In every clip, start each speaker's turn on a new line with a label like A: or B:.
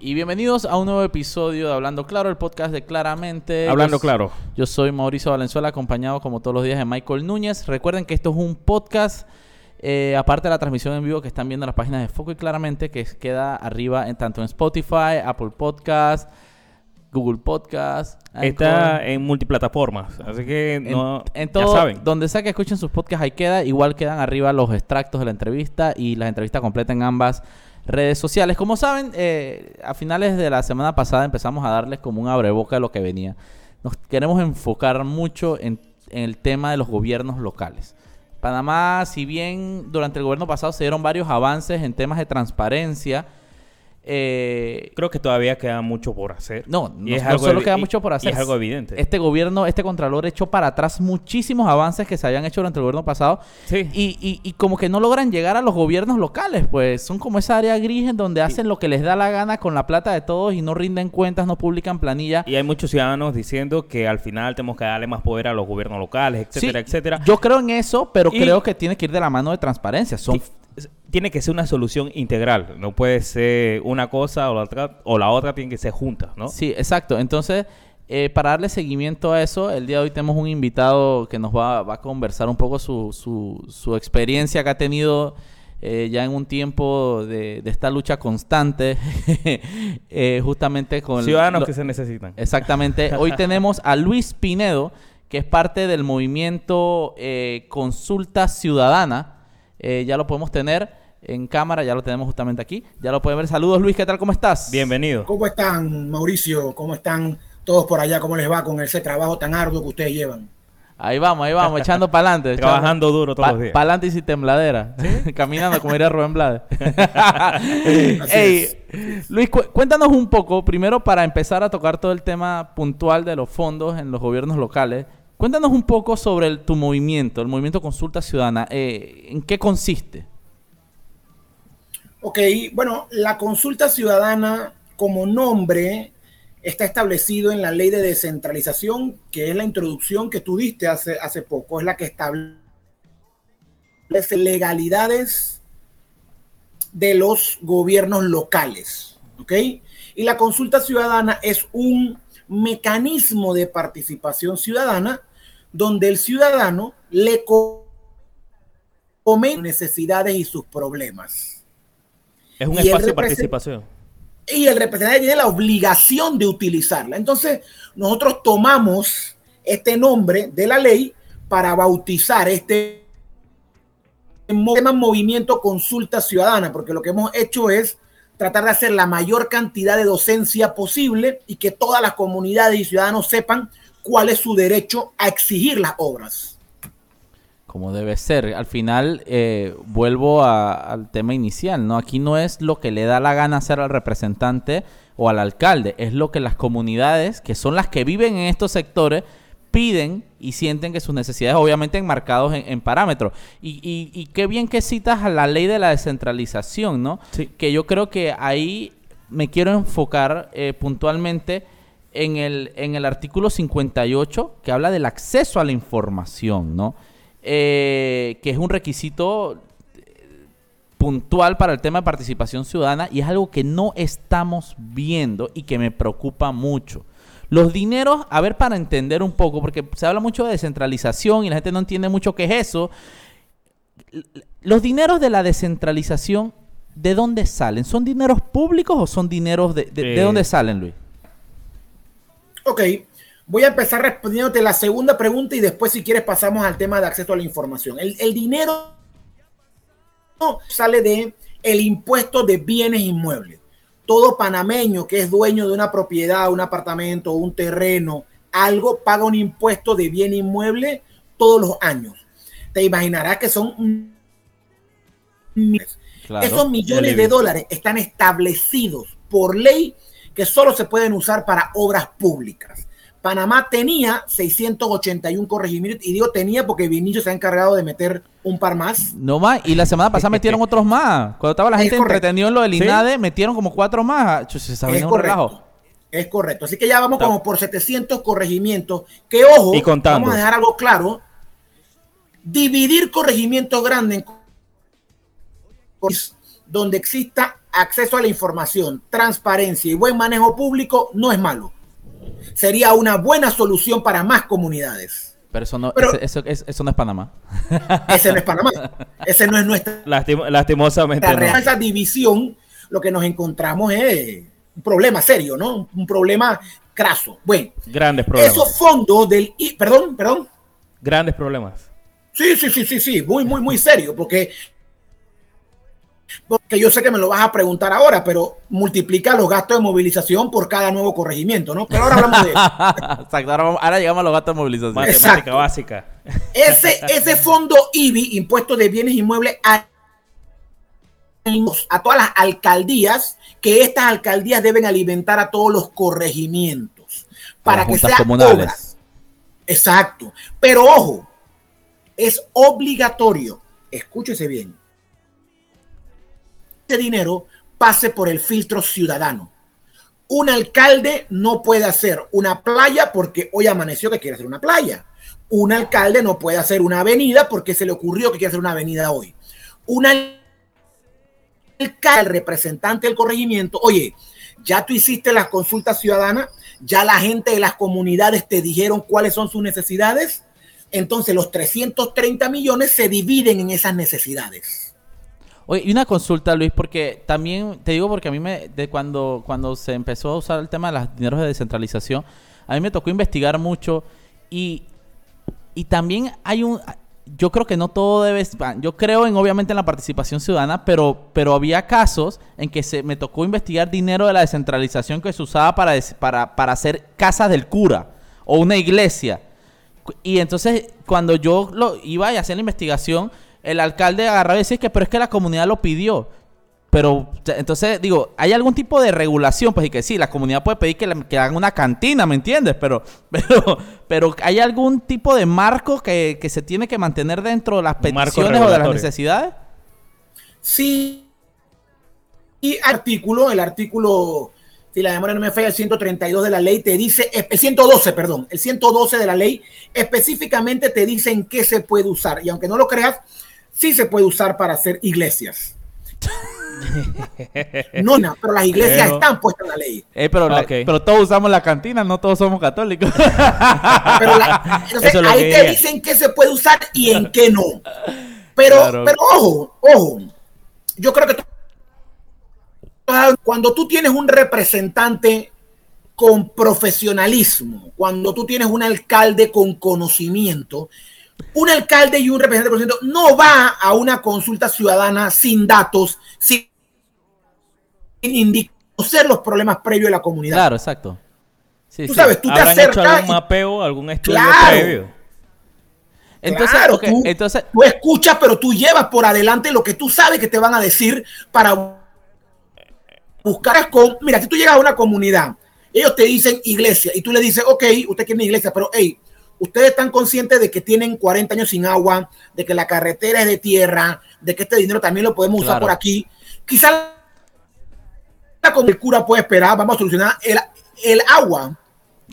A: Y bienvenidos a un nuevo episodio de Hablando Claro, el podcast de Claramente.
B: Hablando
A: Yo-
B: claro.
A: Yo soy Mauricio Valenzuela, acompañado como todos los días de Michael Núñez. Recuerden que esto es un podcast, eh, aparte de la transmisión en vivo que están viendo en las páginas de Foco y Claramente, que queda arriba en tanto en Spotify, Apple Podcast, Google Podcast.
B: Está
A: Anchor.
B: en multiplataformas, así que no,
A: en todo,
B: saben.
A: donde sea que escuchen sus podcasts, ahí queda. Igual quedan arriba los extractos de la entrevista y la entrevista completa en ambas redes sociales. Como saben, eh, a finales de la semana pasada empezamos a darles como un abreboca de lo que venía. Nos queremos enfocar mucho en, en el tema de los gobiernos locales. Panamá, si bien durante el gobierno pasado se dieron varios avances en temas de transparencia, eh,
B: Creo que todavía queda mucho por hacer.
A: no, no,
B: es
A: no
B: algo
A: solo queda mucho por hacer.
B: es algo evidente.
A: Este gobierno, este contralor echó para atrás muchísimos avances que se habían hecho durante el gobierno pasado
B: Sí.
A: y, y- y como que no logran llegar a los gobiernos locales, pues son como esa área gris en donde hacen lo que les da la gana con la plata de todos y no rinden cuentas, no publican planilla.
B: Y hay muchos ciudadanos diciendo que al final tenemos que darle más poder a los gobiernos locales, etcétera,
A: Sí,
B: etcétera.
A: Yo creo en eso, pero
B: Y-
A: creo que tiene que ir de la mano de transparencia. Son,
B: Tiene que ser una solución integral. No puede ser una cosa o la otra, o la otra tienen que ser juntas, ¿no?
A: Sí, exacto. Entonces, eh, para darle seguimiento a eso, el día de hoy tenemos un invitado que nos va, va a conversar un poco su, su, su experiencia que ha tenido eh, ya en un tiempo de, de esta lucha constante, eh, justamente con...
B: Ciudadanos
A: lo-
B: que se necesitan.
A: Exactamente. Hoy tenemos a Luis Pinedo, que es parte del movimiento eh, Consulta Ciudadana. Ya lo podemos tener en cámara, ya lo tenemos justamente aquí. Ya lo pueden ver. Saludos, Luis, ¿qué tal? ¿Cómo estás?
B: Bienvenido.
C: ¿Cómo están, Mauricio? ¿Cómo están todos por allá? ¿Cómo les va con ese trabajo tan arduo que ustedes llevan?
A: Ahí vamos, ahí vamos, echando para adelante.
B: Trabajando duro todos los días.
A: Para adelante y sin tembladera. Caminando como diría Rubén Blades. Ey, Luis, cu- cuéntanos un poco, primero para empezar a tocar todo el tema puntual de los fondos en los gobiernos locales. Cuéntanos un poco sobre el- tu movimiento, el movimiento Consulta Ciudadana. Eh, ¿En qué consiste?
C: Ok, bueno, la consulta ciudadana como nombre está establecido en la ley de descentralización, que es la introducción que tú diste hace, hace poco, es la que establece legalidades de los gobiernos locales, ¿ok? Y la consulta ciudadana es un mecanismo de participación ciudadana donde el ciudadano le co- comenta necesidades y sus problemas.
B: Es un
C: y
B: espacio de participación.
C: y el representante tiene la obligación de utilizarla. Entonces, nosotros tomamos este nombre de la ley para bautizar este tema movimiento consulta ciudadana, porque lo que hemos hecho es tratar de hacer la mayor cantidad de docencia posible y que todas las comunidades y ciudadanos sepan cuál es su derecho a exigir las obras.
A: Como debe ser. Al final, eh, vuelvo a- al tema inicial, ¿no? Aquí no es lo que le da la gana hacer al representante o al alcalde, es lo que las comunidades, que son las que viven en estos sectores, piden y sienten que sus necesidades, obviamente enmarcados en, en parámetros. Y, y- y qué bien que citas a la ley de la descentralización, ¿no?
B: Sí.
A: Que yo creo que ahí me quiero enfocar eh, puntualmente en el, en el artículo 58 que habla del acceso a la información, ¿no? Eh, que es un requisito eh, puntual para el tema de participación ciudadana y es algo que no estamos viendo y que me preocupa mucho. Los dineros, a ver, para entender un poco, porque se habla mucho de descentralización y la gente no entiende mucho qué es eso. Los dineros de la descentralización, ¿de dónde salen? ¿Son dineros públicos o son dineros de, de, de
B: Eh,
A: dónde salen, Luis?
C: Ok, voy a empezar respondiéndote la segunda pregunta y después si quieres pasamos al tema de acceso a la información. El, el dinero sale de el impuesto de bienes inmuebles. Todo panameño que es dueño de una propiedad, un apartamento, un terreno, algo, paga un impuesto de bien inmueble todos los años. Te imaginarás que son.
A: Claro.
C: Esos millones de dólares están establecidos por ley que solo se pueden usar para obras públicas. Panamá tenía 681 corregimientos, y digo tenía porque Vinicio se ha encargado de meter un par más.
A: No más, y la semana pasada metieron otros más. Cuando estaba la
C: Es
A: gente
C: correcto.
A: entretenida en lo del
B: Sí.
A: INADE, metieron como cuatro más. Chus, esa vaina
C: Es
A: es un relajo.
C: correcto. Es correcto. Así que ya vamos como por 700 corregimientos. Que ojo,
B: Y contando.
C: vamos a dejar algo claro. Dividir corregimientos grandes en donde exista acceso a la información, transparencia y buen manejo público no es malo. Sería una buena solución para más comunidades.
A: Pero eso no,
C: Pero-
A: ese- eso, es- eso no es Panamá.
C: Ese no es Panamá. Ese no es nuestra
B: Lastim- lastimosamente
C: real. Esa división, lo que nos encontramos es un problema serio, ¿no? Un problema craso. Bueno,
B: Grandes problemas.
C: esos fondos del... Perdón, perdón.
B: Grandes problemas.
C: Sí, sí, sí, sí, sí, muy, muy, muy serio, porque, porque yo sé que me lo vas a preguntar ahora, pero multiplica los gastos de movilización por cada nuevo corregimiento, ¿no? Pero ahora hablamos de
A: Exacto, ahora, vamos- ahora llegamos a los gastos de movilización.
B: Matemática
C: Exacto.
B: básica.
C: ese, ese fondo IBI, Impuesto de Bienes Inmuebles, a, a todas las alcaldías, que estas alcaldías deben alimentar a todos los corregimientos para que
A: juntas
C: sea
A: comunales.
C: obras. Exacto. Pero ojo, es obligatorio, escúchese bien, ese dinero pase por el filtro ciudadano. Un alcalde no puede hacer una playa porque hoy amaneció que quiere hacer una playa. Un alcalde no puede hacer una avenida porque se le ocurrió que quiere hacer una avenida hoy. Un al- alcalde, el representante del corregimiento, oye, ya tú hiciste las consultas ciudadanas, ya la gente de las comunidades te dijeron cuáles son sus necesidades. Entonces los 330 millones se dividen en esas necesidades.
A: Oye, y una consulta, Luis, porque también te digo porque a mí me de cuando cuando se empezó a usar el tema de los dineros de descentralización, a mí me tocó investigar mucho y y también hay un yo creo que no todo debe yo creo en obviamente en la participación ciudadana, pero pero había casos en que se me tocó investigar dinero de la descentralización que se usaba para para para hacer casas del cura o una iglesia. Y entonces, cuando yo lo iba y hacía la investigación, el alcalde agarraba y decía que, pero es que la comunidad lo pidió. Pero, entonces, digo, ¿hay algún tipo de regulación? Pues y que sí, la comunidad puede pedir que, le- que hagan una cantina, ¿me entiendes? Pero, pero, pero ¿hay algún tipo de marco que, que se tiene que mantener dentro de las peticiones o de las necesidades?
C: Sí. Y artículo, el artículo, si la memoria no me falla, el 132 de la ley te dice, el 112, perdón, el 112 de la ley específicamente te dice en qué se puede usar. Y aunque no lo creas, sí se puede usar para hacer iglesias. No, no, pero las iglesias
B: Pero-
C: están puestas en la ley.
A: Eh, pero, la-
B: Ok.
A: pero todos usamos la cantina, no todos somos católicos.
C: Pero la- entonces,
B: Eso
C: ahí te dicen qué se puede usar y en qué no. Pero,
A: Claro.
C: pero ojo, ojo. Yo creo que tú- cuando tú tienes un representante con profesionalismo, cuando tú tienes un alcalde con conocimiento, un alcalde y un representante con conocimiento no va a una consulta ciudadana sin datos, sin indicar conocer los problemas previos de la comunidad.
A: claro, exacto. Sí,
C: Tú
A: sí.
C: sabes, tú te
B: ¿Habrán hecho
C: acercas
B: algún
C: y-
B: mapeo, algún estudio
C: Claro.
B: previo?
A: Entonces,
C: Claro, tú-
A: entonces,
C: Tú escuchas, pero tú llevas por adelante lo que tú sabes que te van a decir para buscar con. Mira, si tú llegas a una comunidad, ellos te dicen iglesia y tú le dices, ok, usted quiere una iglesia, pero hey, ustedes están conscientes de que tienen 40 años sin agua, de que la carretera es de tierra, de que este dinero también lo podemos usar
A: Claro.
C: por aquí. Quizás el cura puede esperar, vamos a solucionar el, el agua.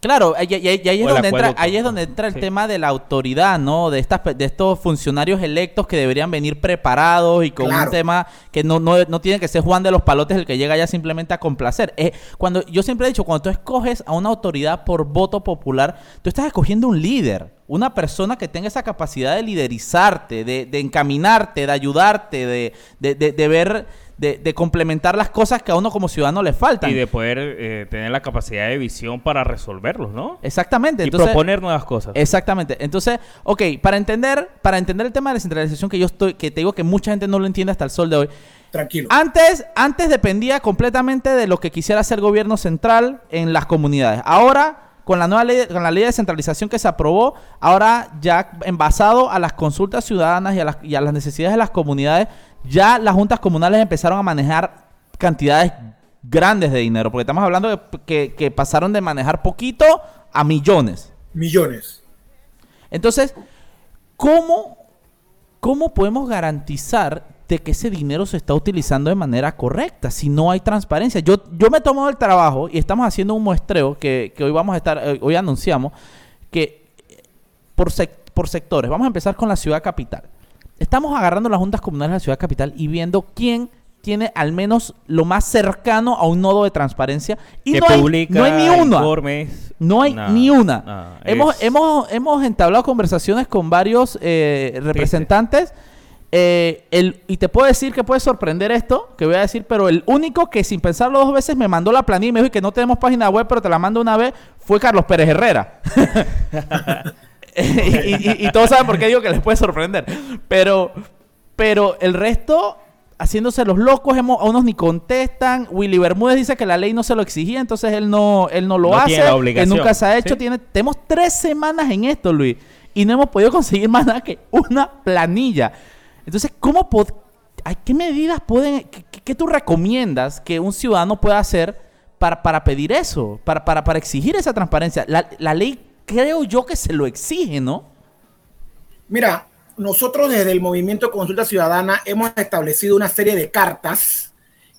A: Claro, y, y- y ahí, es donde entra, ahí es donde entra el
B: Sí.
A: tema de la autoridad, ¿no? De estas pe- de estos funcionarios electos que deberían venir preparados y con un tema que no, no, no tiene que ser Juan de los Palotes el que llega ya simplemente a complacer. Eh, cuando yo siempre he dicho, cuando tú escoges a una autoridad por voto popular, tú estás escogiendo un líder, una persona que tenga esa capacidad de liderizarte, de, de encaminarte, de ayudarte, de, de, de- de ver, de, de complementar las cosas que a uno como ciudadano le faltan.
B: Y de poder eh, tener la capacidad de visión para resolverlos, ¿no?
A: Exactamente.
B: y
A: Entonces,
B: proponer nuevas cosas.
A: Exactamente. Entonces, ok, para entender, para entender el tema de la descentralización que yo estoy, que te digo que mucha gente no lo entiende hasta el sol de hoy.
C: Tranquilo.
A: Antes, antes dependía completamente de lo que quisiera hacer el gobierno central en las comunidades. Ahora, con la nueva ley, con la ley de descentralización que se aprobó, ahora ya envasado a las consultas ciudadanas y a las, y a las necesidades de las comunidades, ya las juntas comunales empezaron a manejar cantidades grandes de dinero, porque estamos hablando de que, que pasaron de manejar poquito a millones.
C: Millones.
A: Entonces, ¿cómo, ¿cómo podemos garantizar de que ese dinero se está utilizando de manera correcta si no hay transparencia? Yo, yo me he tomado el trabajo y estamos haciendo un muestreo que, que hoy vamos a estar, eh, hoy anunciamos, que eh, por, sec- por sectores, vamos a empezar con la ciudad capital. Estamos agarrando las juntas comunales de la ciudad capital y viendo quién tiene al menos lo más cercano a un nodo de transparencia y
B: que
A: no hay,
B: publica
A: no hay ni una.
B: informes.
A: No hay ni una. hemos,
B: Es-
A: hemos, hemos entablado conversaciones con varios eh, representantes. eh, el, y te puedo decir que puede sorprender esto, que voy a decir, pero el único que sin pensarlo dos veces me mandó la planilla y me dijo que no tenemos página web, pero te la mando una vez, fue Carlos Pérez Herrera. y, y- y todos saben por qué digo que les puede sorprender. Pero, pero el resto, haciéndose los locos, hemos, a unos ni contestan. Willy Bermúdez dice que la ley no se lo exigía, entonces él no, él no lo
B: No
A: hace. que nunca se ha hecho.
B: Sí.
A: Tiene, tenemos tres semanas en esto, Luis. Y no hemos podido conseguir más nada que una planilla. Entonces, ¿cómo pod- ay, ¿qué medidas pueden, qué, qué- qué tú recomiendas que un ciudadano pueda hacer para, para pedir eso? Para, para, para exigir esa transparencia. La, la ley creo yo que se lo exige, ¿no?
C: Mira, nosotros desde el Movimiento Consulta Ciudadana hemos establecido una serie de cartas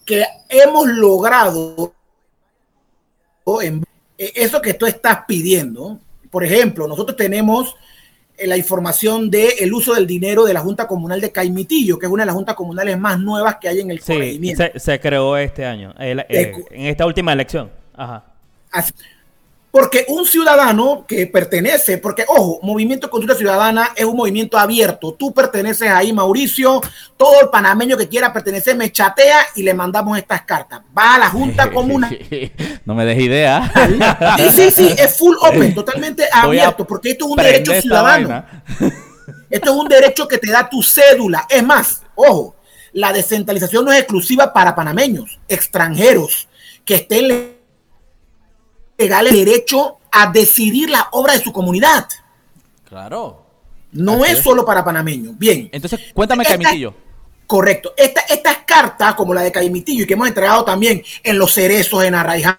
C: que hemos logrado en eh, eso que tú estás pidiendo. Por ejemplo, nosotros tenemos eh, la información del uso del dinero de la Junta Comunal de Caimitillo, que es una de las juntas comunales más nuevas que hay en el
B: Sí,
C: corregimiento.
B: se, se creó este año, el- eh, en esta última elección. Ajá.
C: Así- Porque un ciudadano que pertenece, porque ojo, Movimiento Consulta Ciudadana es un movimiento abierto. Tú perteneces ahí, Mauricio. Todo el panameño que quiera pertenecer me chatea y le mandamos estas cartas. Va a la Junta Comunal.
A: no me des idea.
C: Sí, sí, sí, es full open, totalmente abierto, porque esto es un derecho ciudadano. Esto es un derecho que te da tu cédula. Es más, ojo, la descentralización no es exclusiva para panameños, extranjeros que estén legales derecho a decidir la obra de su comunidad.
A: Claro.
C: No es
A: es.
C: solo para panameños. Bien.
A: Entonces, cuéntame,
C: Esta-
A: Caimitillo.
C: Correcto. Esta- estas cartas, como la de Caimitillo, y que hemos entregado también en los cerezos, en Arraiján,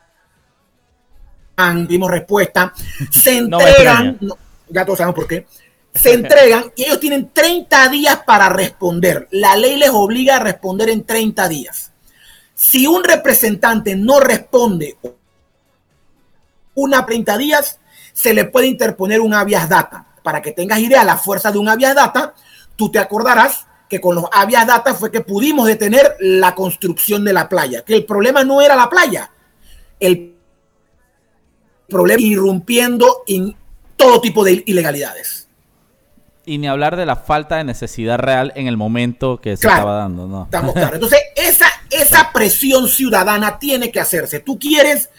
C: dimos respuesta, se entregan, no, ya todos sabemos por qué, se entregan y ellos tienen 30 días para responder. La ley les obliga a responder en 30 días. Si un representante no responde una 30 días, se le puede interponer un habeas data. Para que tengas idea, la fuerza de un habeas data, tú te acordarás que con los habeas data fue que pudimos detener la construcción de la playa, que el problema no era la playa, el problema irrumpiendo en todo tipo de ilegalidades.
A: Y ni hablar de la falta de necesidad real en el momento que se
C: Claro.
A: estaba dando, ¿no?
C: Estamos claros. Entonces, esa, esa presión ciudadana tiene que hacerse. Tú quieres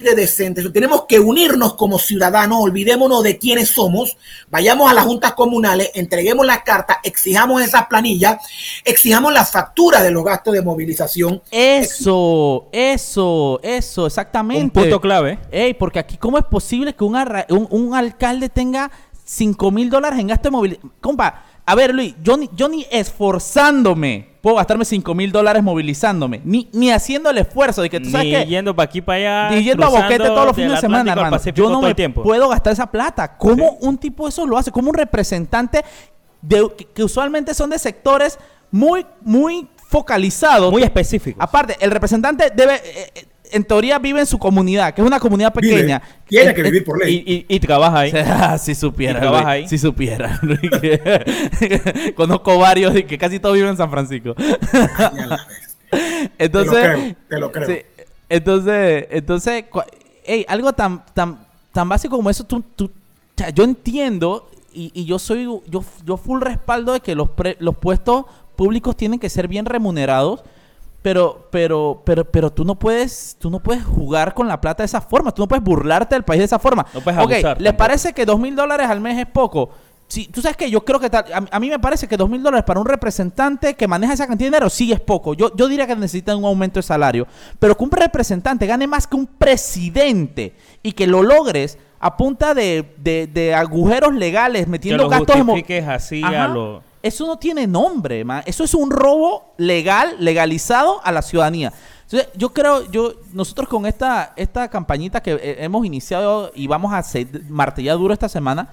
C: decente. Tenemos que unirnos como ciudadanos, olvidémonos de quiénes somos, vayamos a las juntas comunales, entreguemos las cartas, exijamos esas planillas, exijamos la factura de los gastos de movilización.
A: Eso, eso, eso, exactamente.
B: Un punto clave.
A: Ey, porque aquí, ¿cómo es posible que un, un, un alcalde tenga 5 mil dólares en gasto de movilidad? Compa, a ver, Luis, yo ni, yo ni esforzándome puedo gastarme 5 mil dólares movilizándome, ni, ni haciendo el esfuerzo de que tú sabes
B: Ni
A: que...
B: yendo para aquí para allá.
A: Y yendo a boquete todos los fines de semana, hermano. Yo no me
B: tiempo.
A: puedo gastar esa plata. ¿Cómo
B: Sí.
A: un tipo eso lo hace? ¿Cómo un representante de, que, que usualmente son de sectores muy, muy focalizados?
B: Muy específico.
A: Aparte, el representante debe, eh, eh, en teoría, vive en su comunidad, que es una comunidad
C: Vive.
A: pequeña.
C: Tiene
A: Eh,
C: que vivir por ley.
B: Y, y- y trabaja ahí.
A: Ah, si supiera.
B: ¿Y trabaja ahí?
A: Si supiera. Conozco varios y que casi todos viven en San Francisco. Entonces,
C: Te lo creo, te lo creo.
A: sí, entonces, entonces, cua- ey, algo tan, tan, tan básico como eso, tú, tú- yo entiendo y, y yo soy, yo, yo full respaldo de que los, pre- los puestos públicos tienen que ser bien remunerados, pero, pero, pero, pero tú no puedes, tú no puedes jugar con la plata de esa forma, tú no puedes burlarte del país de esa forma.
B: No puedes abusar
A: ¿les
B: tampoco.
A: parece que dos mil dólares al mes es poco? Sí, tú sabes que yo creo que tal- a, a mí me parece que dos mil dólares para un representante que maneja esa cantidad de dinero sí es poco. Yo, yo diría que necesitan un aumento de salario. Pero que un representante gane más que un presidente y que lo logres a punta de, de- de agujeros legales,
B: Que
A: metiendo
B: lo
A: gastos
B: justifiques así
A: Ajá.
B: a lo...
A: Eso no tiene nombre, man. Eso es un robo legal, legalizado a la ciudadanía. Entonces, yo creo, yo, nosotros con esta, esta campañita que eh, hemos iniciado y vamos a hacer martillar duro esta semana,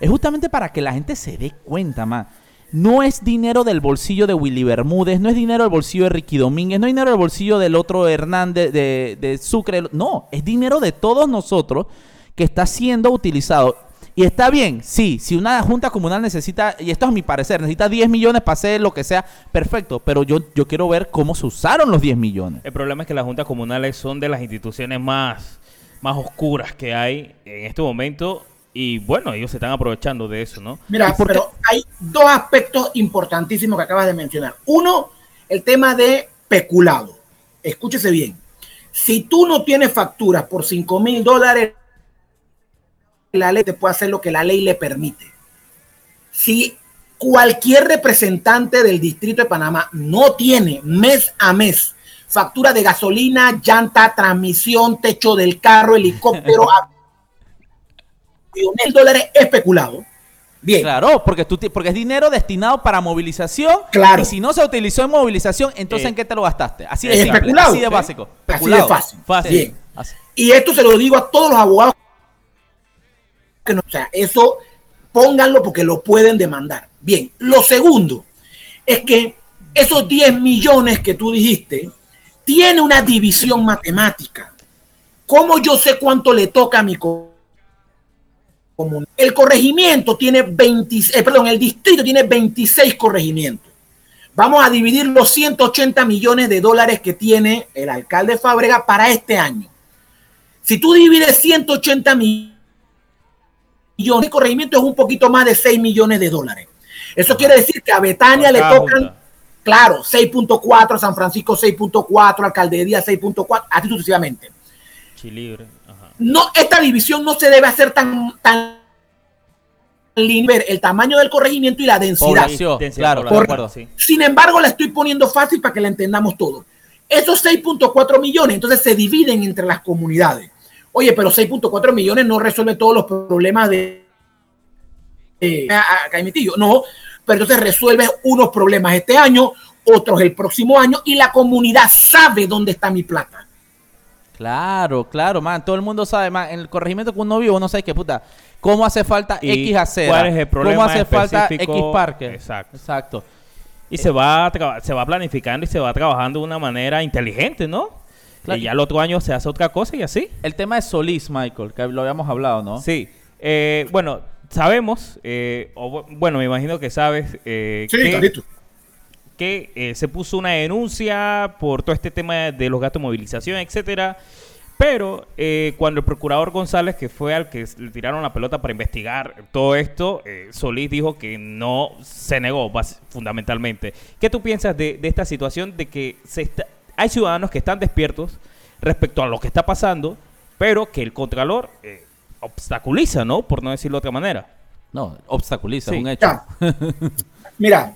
A: es justamente para que la gente se dé cuenta, man. No es dinero del bolsillo de Willy Bermúdez, no es dinero del bolsillo de Ricky Domínguez, no es dinero del bolsillo del otro Hernández de, de Sucre. No, es dinero de todos nosotros que está siendo utilizado. Y está bien, sí, si una junta comunal necesita, y esto es mi parecer, necesita 10 millones para hacer lo que sea, perfecto, pero yo, yo quiero ver cómo se usaron los 10 millones.
B: El problema es que las juntas comunales son de las instituciones más, más oscuras que hay en este momento y bueno, ellos se están aprovechando de eso, ¿no?
C: Mira, pero hay dos aspectos importantísimos que acabas de mencionar. Uno, el tema de peculado. Escúchese bien. Si tú no tienes facturas por 5 mil dólares, la ley te puede hacer lo que la ley le permite. Si cualquier representante del Distrito de Panamá no tiene mes a mes factura de gasolina, llanta, transmisión, techo del carro, helicóptero, mil dólares especulado.
A: Bien. Claro, porque, tú, porque es dinero destinado para movilización.
C: Claro.
A: Y si no se utilizó en movilización, entonces ¿en qué te lo gastaste? Así de,
C: especulado,
A: así de básico.
C: Así de fácil. Bien. Y esto se lo digo a todos los abogados. Que no, o sea, eso pónganlo porque lo pueden demandar. Bien. Lo segundo es que esos 10 millones que tú dijiste tiene una división matemática. ¿Cómo yo sé cuánto le toca a mi el corregimiento tiene 20, eh, perdón, el distrito tiene 26 corregimientos. Vamos a dividir los 180 millones de dólares que tiene el alcalde Fábrega para este año. Si tú divides 180 millones de corregimiento es un poquito más de 6 millones de dólares. Eso quiere decir que a Betania le tocan, claro, 6.4, San Francisco 6.4, Alcaldería 6.4, así sucesivamente.
B: Chilibre
C: no, esta división no se debe hacer tan, tan lineal, el tamaño del corregimiento y la densidad.
A: claro,
C: Sin embargo, la estoy poniendo fácil para que la entendamos todo. Esos 6.4 millones entonces se dividen entre las comunidades. Oye, pero 6.4 millones no resuelve todos los problemas de, de No, pero entonces resuelve unos problemas este año, otros el próximo año y la comunidad sabe dónde está mi plata.
A: Claro, claro, man. Todo el mundo sabe, man. En el corregimiento que uno vive, uno sabe que, puta, cómo hace falta X acera.
B: ¿Cuál es el problema
A: ¿Cómo hace falta X parque.
B: Exacto.
A: Exacto.
B: Y se, va se va planificando y se va trabajando de una manera inteligente, ¿no? Y ya el otro año se hace otra cosa y así.
A: El tema de Solís, Michael, que lo habíamos hablado, ¿no?
B: Sí. Eh, bueno, sabemos, eh, bueno, me imagino que sabes eh,
C: sí,
B: que, que eh, se puso una denuncia por todo este tema de los gastos de movilización, etcétera. Pero eh, cuando el procurador González, que fue al que le tiraron la pelota para investigar todo esto, eh, Solís dijo que no se negó fundamentalmente. ¿Qué tú piensas de, esta situación de que se hay ciudadanos que están despiertos respecto a lo que está pasando, pero que el Contralor obstaculiza, ¿no? Por no decirlo de otra manera.
A: No, obstaculiza, un hecho.
C: Mira,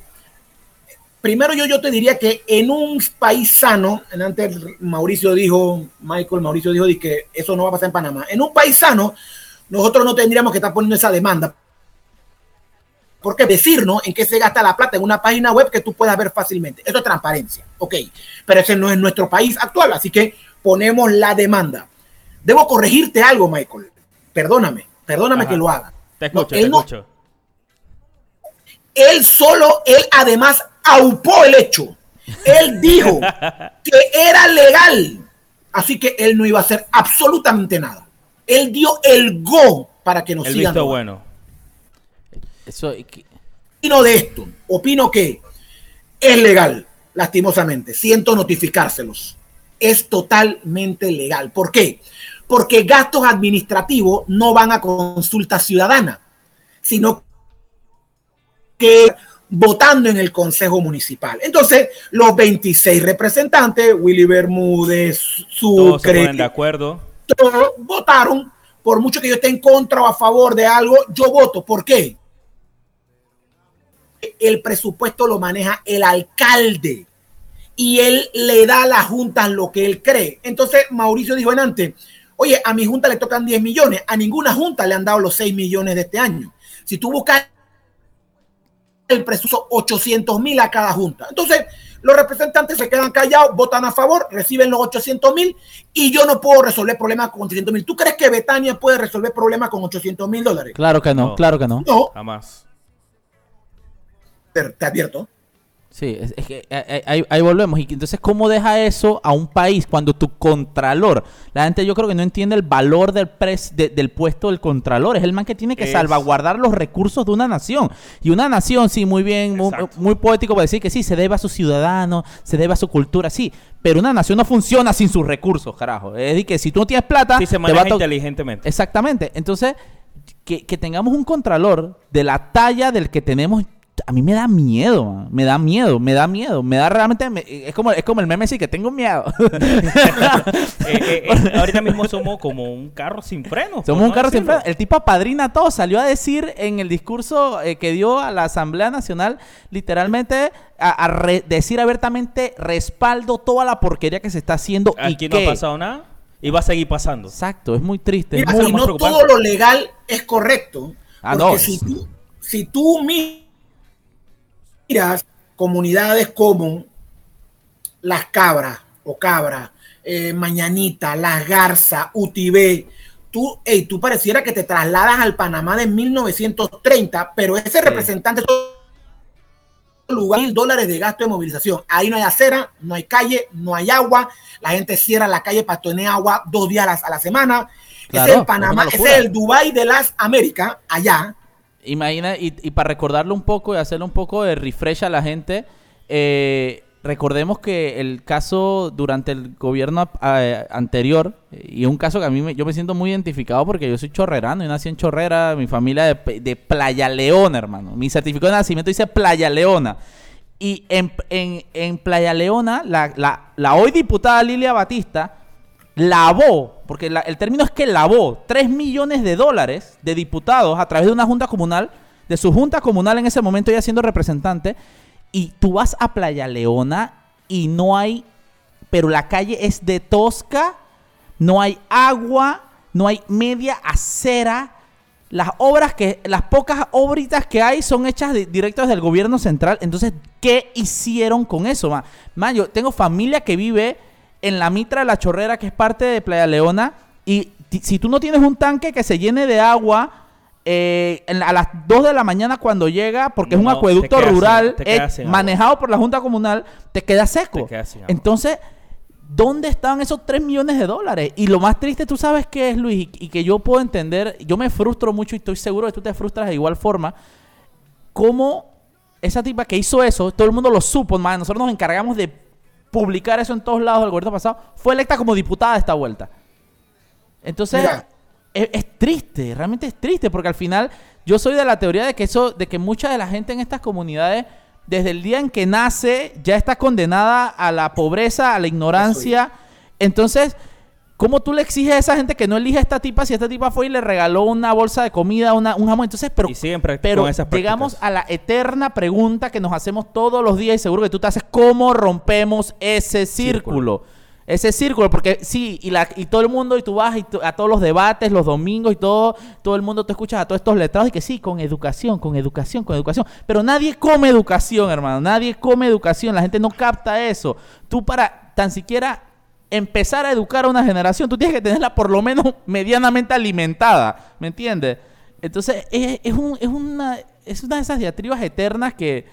C: primero yo, yo te diría que en un país sano, antes Mauricio dijo, Michael Mauricio dijo que eso no va a pasar en Panamá. En un país sano, nosotros no tendríamos que estar poniendo esa demanda. Porque decirnos en qué se gasta la plata en una página web que tú puedas ver fácilmente. Eso es transparencia, ok. Pero ese no es nuestro país actual, así que ponemos la demanda. Debo corregirte algo, Michael. Perdóname, perdóname que lo haga.
B: Te escucho, te escucho.
C: él solo, él además aupó el hecho. Él dijo que era legal. Así que él no iba a hacer absolutamente nada. Él dio el go para que nos
B: el
C: sigan.
B: Visto bueno.
C: Eso, opino de esto. Opino que es legal, lastimosamente. Siento notificárselos. Es totalmente legal. ¿Por qué? Porque gastos administrativos no van a consulta ciudadana, sino que votando en el Consejo Municipal. Entonces, los 26 representantes, Willy Bermúdez, Sucre,
B: de acuerdo.
C: Todos votaron, por mucho que yo esté en contra o a favor de algo, yo voto. ¿Por qué? El presupuesto lo maneja el alcalde y él le da a la junta lo que él cree. Entonces, Mauricio dijo en antes, oye, a mi junta le tocan 10 millones, a ninguna junta le han dado los 6 millones de este año. Si tú buscas el presupuesto 800 mil a cada junta. Entonces, los representantes se quedan callados, votan a favor, reciben los 800 mil y yo no puedo resolver problemas con 800 mil. ¿Tú crees que Betania puede resolver problemas con 800 mil dólares?
A: Claro que no, claro que no.
C: No.
B: Jamás.
C: Te advierto.
A: Sí, es, es que eh, eh, ahí, ahí volvemos. Y entonces, ¿cómo deja eso a un país cuando tu contralor, la gente yo creo que no entiende el valor del pres- de- del puesto del contralor, es el man que tiene que
B: Es-
A: salvaguardar los recursos de una nación. Y una nación, sí, muy bien, muy, poético para decir que sí, se debe a sus ciudadanos, se debe a su cultura, sí. Pero una nación no funciona sin sus recursos, carajo. Es decir, que si tú no tienes plata,
B: Sí se
A: te va a
B: maneja inteligentemente.
A: Exactamente. Entonces, que, que tengamos un contralor de la talla del que tenemos, a mí me da miedo, man. me da miedo, me da miedo, me da realmente, me- es como es como el meme sí que tengo miedo.
B: Eh, eh, eh, ahorita mismo somos como un carro sin frenos.
A: Somos un
B: no
A: carro sin
B: decirlo.
A: freno. El tipo apadrina todo. Salió a decir en el discurso eh, que dio a la Asamblea Nacional, literalmente, a, a re- decir abiertamente, respaldo toda la porquería que se está haciendo. y
B: Aquí no
A: que-
B: ha pasado nada y va a seguir pasando.
A: Exacto, es muy triste.
C: Mira,
B: es
C: y no todo lo legal es correcto.
A: Ah,
C: porque
A: no.
C: si tú, si tú mi- miras comunidades como Las Cabras o Cabra, eh, Mañanita, Las Garza, Utibé, tú, ey, tú pareciera que te trasladas al Panamá de 1930, pero ese representante lugar mil dólares de gasto de movilización. Ahí no hay acera, no hay calle, no hay agua. La gente cierra la calle para tener agua dos días a la, a la semana.
A: Claro,
C: es el
A: es
C: Panamá,
A: locura.
C: es el Dubai de las Américas, allá.
A: Imagina, y, y para recordarlo un poco y hacerle un poco de refresh a la gente, eh, recordemos que el caso durante el gobierno eh, anterior, y un caso que a mí me- yo me siento muy identificado porque yo soy chorrerano, yo nací en Chorrera, mi familia de, de Playa Leona, hermano. Mi certificado de nacimiento dice Playa Leona. Y en, en- en Playa Leona, la, la- la hoy diputada Lilia Batista lavó, porque el término es que lavó 3 millones de dólares de diputados a través de una junta comunal, de su junta comunal en ese momento ya siendo representante, y tú vas a Playa Leona y no hay, pero la calle es de tosca, no hay agua, no hay media acera. Las obras que, las pocas obritas que hay son hechas directas del gobierno central. Entonces, ¿qué hicieron con eso? Man, yo tengo familia que vive en la Mitra de la Chorrera, que es parte de Playa Leona, y si tú no tienes un tanque que se llene de agua eh, en a las 2 de la mañana cuando llega, porque es un acueducto
B: sin-
A: rural eh,
B: sin
A: manejado por la Junta Comunal, te queda seco.
B: Te sin.
A: Entonces, ¿dónde están esos 3 millones de dólares? Y lo más triste, tú sabes qué es, Luis, y, y que yo puedo entender, yo me frustro mucho y estoy seguro que tú te frustras de igual forma, cómo esa tipa que hizo eso, todo el mundo lo supo, man, nosotros nos encargamos de publicar eso en todos lados del gobierno pasado, fue electa como diputada esta vuelta. Entonces,
C: Mira.
A: es, es triste, realmente es triste, porque al final yo soy de la teoría de que eso, de que mucha de la gente en estas comunidades, desde el día en que nace, ya está condenada a la pobreza, a la ignorancia. Entonces, ¿cómo tú le exiges a esa gente que no elige a esta tipa si esta tipa fue y le regaló una bolsa de comida, una, un jamón? Entonces, pero,
B: Y siguen prac-
A: pero
B: esas
A: llegamos a la eterna pregunta que nos hacemos todos los días y seguro que tú te haces, ¿cómo rompemos ese círculo? Ese círculo, porque sí, y, la, y todo el mundo, y tú vas y tú- a todos los debates, los domingos y todo, todo el mundo te escuchas a todos estos letrados y que sí, con educación, con educación, con educación. Pero nadie come educación, hermano, nadie come educación, la gente no capta eso. Tú para tan siquiera empezar a educar a una generación, tú tienes que tenerla por lo menos medianamente alimentada, ¿me entiendes? Entonces, es, es un- es una, es una de esas diatribas eternas que,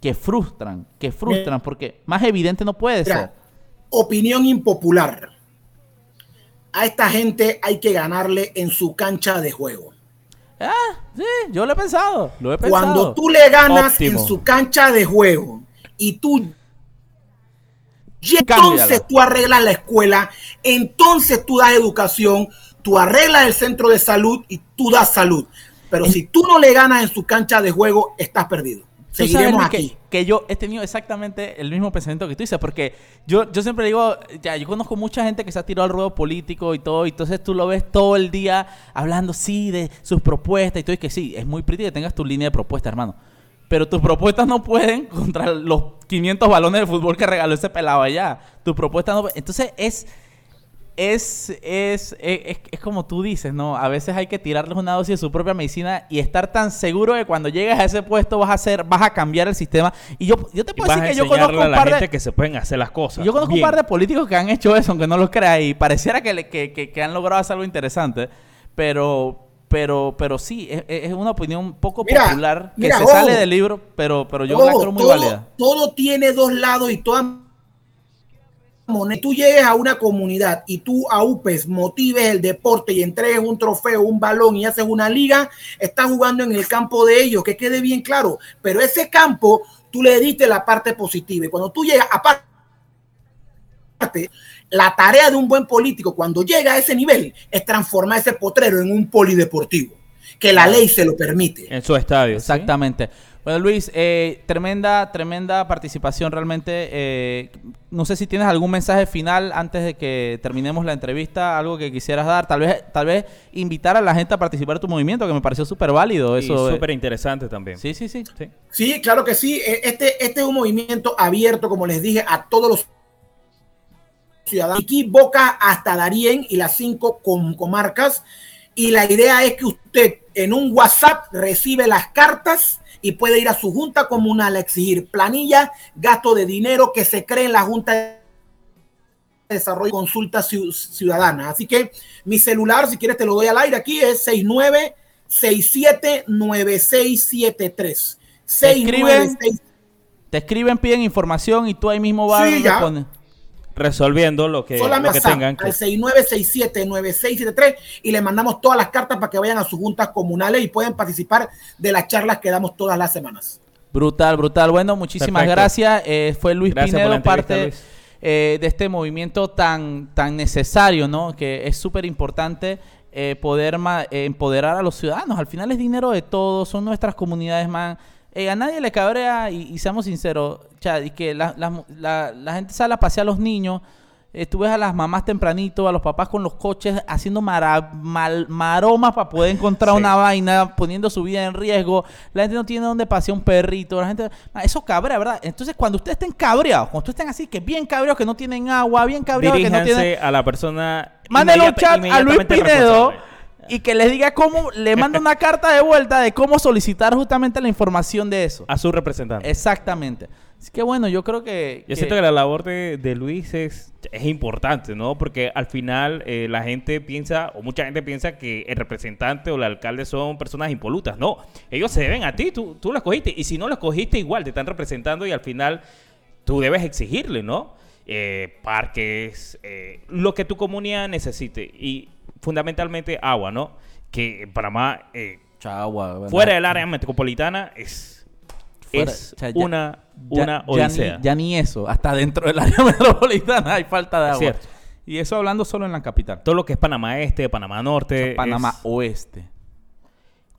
A: que frustran, que frustran, porque más evidente no puede ser.
C: Opinión impopular. A esta gente hay que ganarle en su cancha de juego.
A: Ah, sí, yo lo he pensado, lo he pensado.
C: Cuando tú le ganas
B: Óptimo.
C: en su cancha de juego y tú y
A: Cámbiala.
C: entonces tú arreglas la escuela, entonces tú das educación, tú arreglas el centro de salud y tú das salud. Pero si tú no le ganas en su cancha de juego, estás perdido.
A: Sabes,
C: Seguiremos
A: Luis,
C: aquí.
A: Que, que yo he tenido exactamente el mismo pensamiento que tú dices, porque yo, yo siempre digo, ya, yo conozco mucha gente que se ha tirado al ruedo político y todo, y entonces tú lo ves todo el día hablando, sí, de sus propuestas y todo, y que sí, es muy pretty que tengas tu línea de propuestas, hermano. Pero tus propuestas no pueden contra los 500 balones de fútbol que regaló ese pelado allá. Tus propuestas no... Entonces es... Es, es, es, es como tú dices, ¿no? A veces hay que tirarles una dosis de su propia medicina y estar tan seguro de que cuando llegues a ese puesto vas a hacer, vas a cambiar el sistema. Y yo, yo te puedo decir que yo conozco
B: a
A: un par
B: gente
A: de,
B: que se pueden hacer las cosas.
A: yo conozco
B: bien.
A: un par de políticos que han hecho eso, aunque no lo creas, y pareciera que, le- que, que- que han logrado hacer algo interesante. Pero, pero, pero sí, es, es una opinión poco
C: Mira,
A: popular que
C: mira,
A: se
C: ojo.
A: sale del libro, pero, pero yo la
C: Ojo,
A: creo muy
C: todo,
A: válida.
C: todo tiene dos lados y todas moneda. Tú llegues a una comunidad y tú aupes, motives el deporte y entregues un trofeo, un balón y haces una liga, estás jugando en el campo de ellos, que quede bien claro. Pero ese campo, tú le diste la parte positiva. Y cuando tú llegas, aparte, la tarea de un buen político cuando llega a ese nivel es transformar ese potrero en un polideportivo, que la ley se lo permite.
B: En su estadio. ¿sí?
A: Exactamente. Bueno, Luis, eh, tremenda, tremenda participación realmente. eh, no sé si tienes algún mensaje final antes de que terminemos la entrevista, algo que quisieras dar, tal vez, tal vez invitar a la gente a participar en tu movimiento, que me pareció súper válido eso. eh.
B: súper interesante también.
A: Sí, sí, sí.
B: Sí.
C: Sí, claro que sí. Eh, Este, este es un movimiento abierto, como les dije, a todos los ciudadanos. Aquí Boca hasta Darien y las cinco com- comarcas. Y la idea es que usted en un WhatsApp recibe las cartas y puede ir a su junta comunal a exigir planilla, gasto de dinero que se cree en la junta de desarrollo y consulta ciu- ciudadana. Así que mi celular, si quieres te lo doy al aire aquí, es 69679673.
A: escriben?
C: 696
A: Te escriben, piden información y tú ahí mismo vas
C: Sí,
A: y
C: ya.
A: respondes.
B: Resolviendo lo que, lo que tengan que.
C: al 69679673 y le mandamos todas las cartas para que vayan a sus juntas comunales y pueden participar de las charlas que damos todas las semanas.
A: Brutal, brutal. Bueno, muchísimas
B: Perfecto.
A: gracias. Eh, fue Luis
B: Gracias
A: Pinedo, parte
B: Luis.
A: eh, de este movimiento tan, tan necesario, ¿no? Que es súper importante eh, poder ma- eh, empoderar a los ciudadanos. Al final es dinero de todos, son nuestras comunidades, man. Eh, a nadie le cabrea, y, y seamos sinceros, Chad, y que la, la- la- la gente sale a pasear a los niños. eh, tú ves a las mamás tempranito, a los papás con los coches haciendo mara- mal- maromas para poder encontrar
B: Sí.
A: una vaina, poniendo su vida en riesgo. La gente no tiene dónde pasear un perrito. La gente, eso cabrea, ¿verdad? Entonces, cuando ustedes estén cabreados, cuando ustedes estén así, que bien cabreados, que no tienen agua, bien cabreados, que no tienen.
B: a la persona.
A: Mándenle un chat a Luis Pinedo. Y que les diga cómo, le manda una carta de vuelta de cómo solicitar justamente la información de eso.
B: A su representante.
A: Exactamente. Así que bueno, yo creo que.
B: Yo siento que la labor de, de Luis es, es importante, ¿no? Porque al final eh, la gente piensa, o mucha gente piensa que el representante o el alcalde son personas impolutas. No, ellos se deben a ti, tú, tú lo escogiste. Y si no lo escogiste, igual te están representando y al final tú debes exigirle, ¿no? Eh, parques, eh, lo que tu comunidad necesite. Y fundamentalmente agua, ¿no? Que en Panamá, eh,
A: bueno.
B: fuera del área metropolitana, es,
A: Fuera-
B: es
A: o sea, ya-
B: una,
A: Ya-
B: una
A: ya,
B: odisea.
A: ni, ya ni eso, hasta dentro del área metropolitana hay falta de agua.
B: cierto.
A: Y eso hablando solo en la capital.
B: todo lo que es Panamá Este, Panamá Norte.
A: Panamá
B: es-
A: Oeste.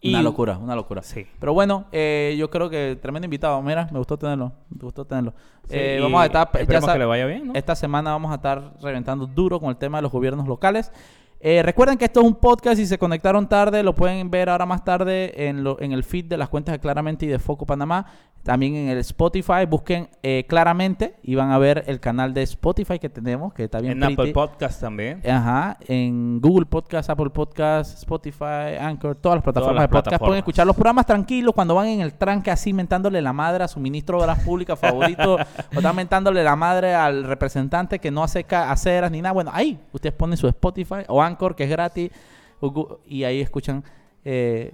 B: Y-
A: Una locura, una locura.
B: Sí.
A: Pero bueno, eh, yo creo que tremendo invitado. Mira, me gustó tenerlo. Me gustó tenerlo.
B: Sí,
A: Eh, vamos a estar.
B: esperemos que le vaya bien, ¿no?
A: Esta semana vamos a estar reventando duro con el tema de los gobiernos locales. Eh, recuerden que esto es un podcast y se conectaron tarde, lo pueden ver ahora más tarde en, lo- en el feed de las cuentas de Claramente y de Foco Panamá. También en el Spotify, busquen eh, Claramente y van a ver el canal de Spotify que tenemos, que está bien
B: En Apple. Podcast también.
A: Ajá, en Google Podcast, Apple Podcast, Spotify, Anchor, todas las plataformas
B: las
A: de podcast.
B: plataformas.
A: Pueden escuchar los programas tranquilos cuando van en el tranque así mentándole la madre a su ministro de Obras Públicas favorito o están mentándole la madre al representante que no hace aceras ni nada. Bueno, ahí ustedes ponen su Spotify o Anchor que es gratis y ahí escuchan eh,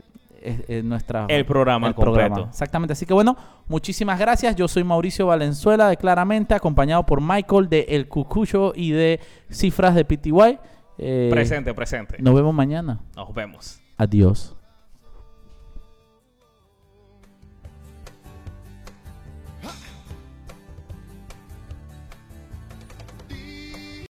A: nuestra
B: El programa completo.
A: Exactamente. Así que bueno, muchísimas gracias. Yo soy Mauricio Valenzuela de Claramente, acompañado por Michael de El Cucuyo y de Cifras de PTY. Eh,
B: Presente, presente.
A: Nos vemos mañana.
B: Nos vemos.
A: Adiós.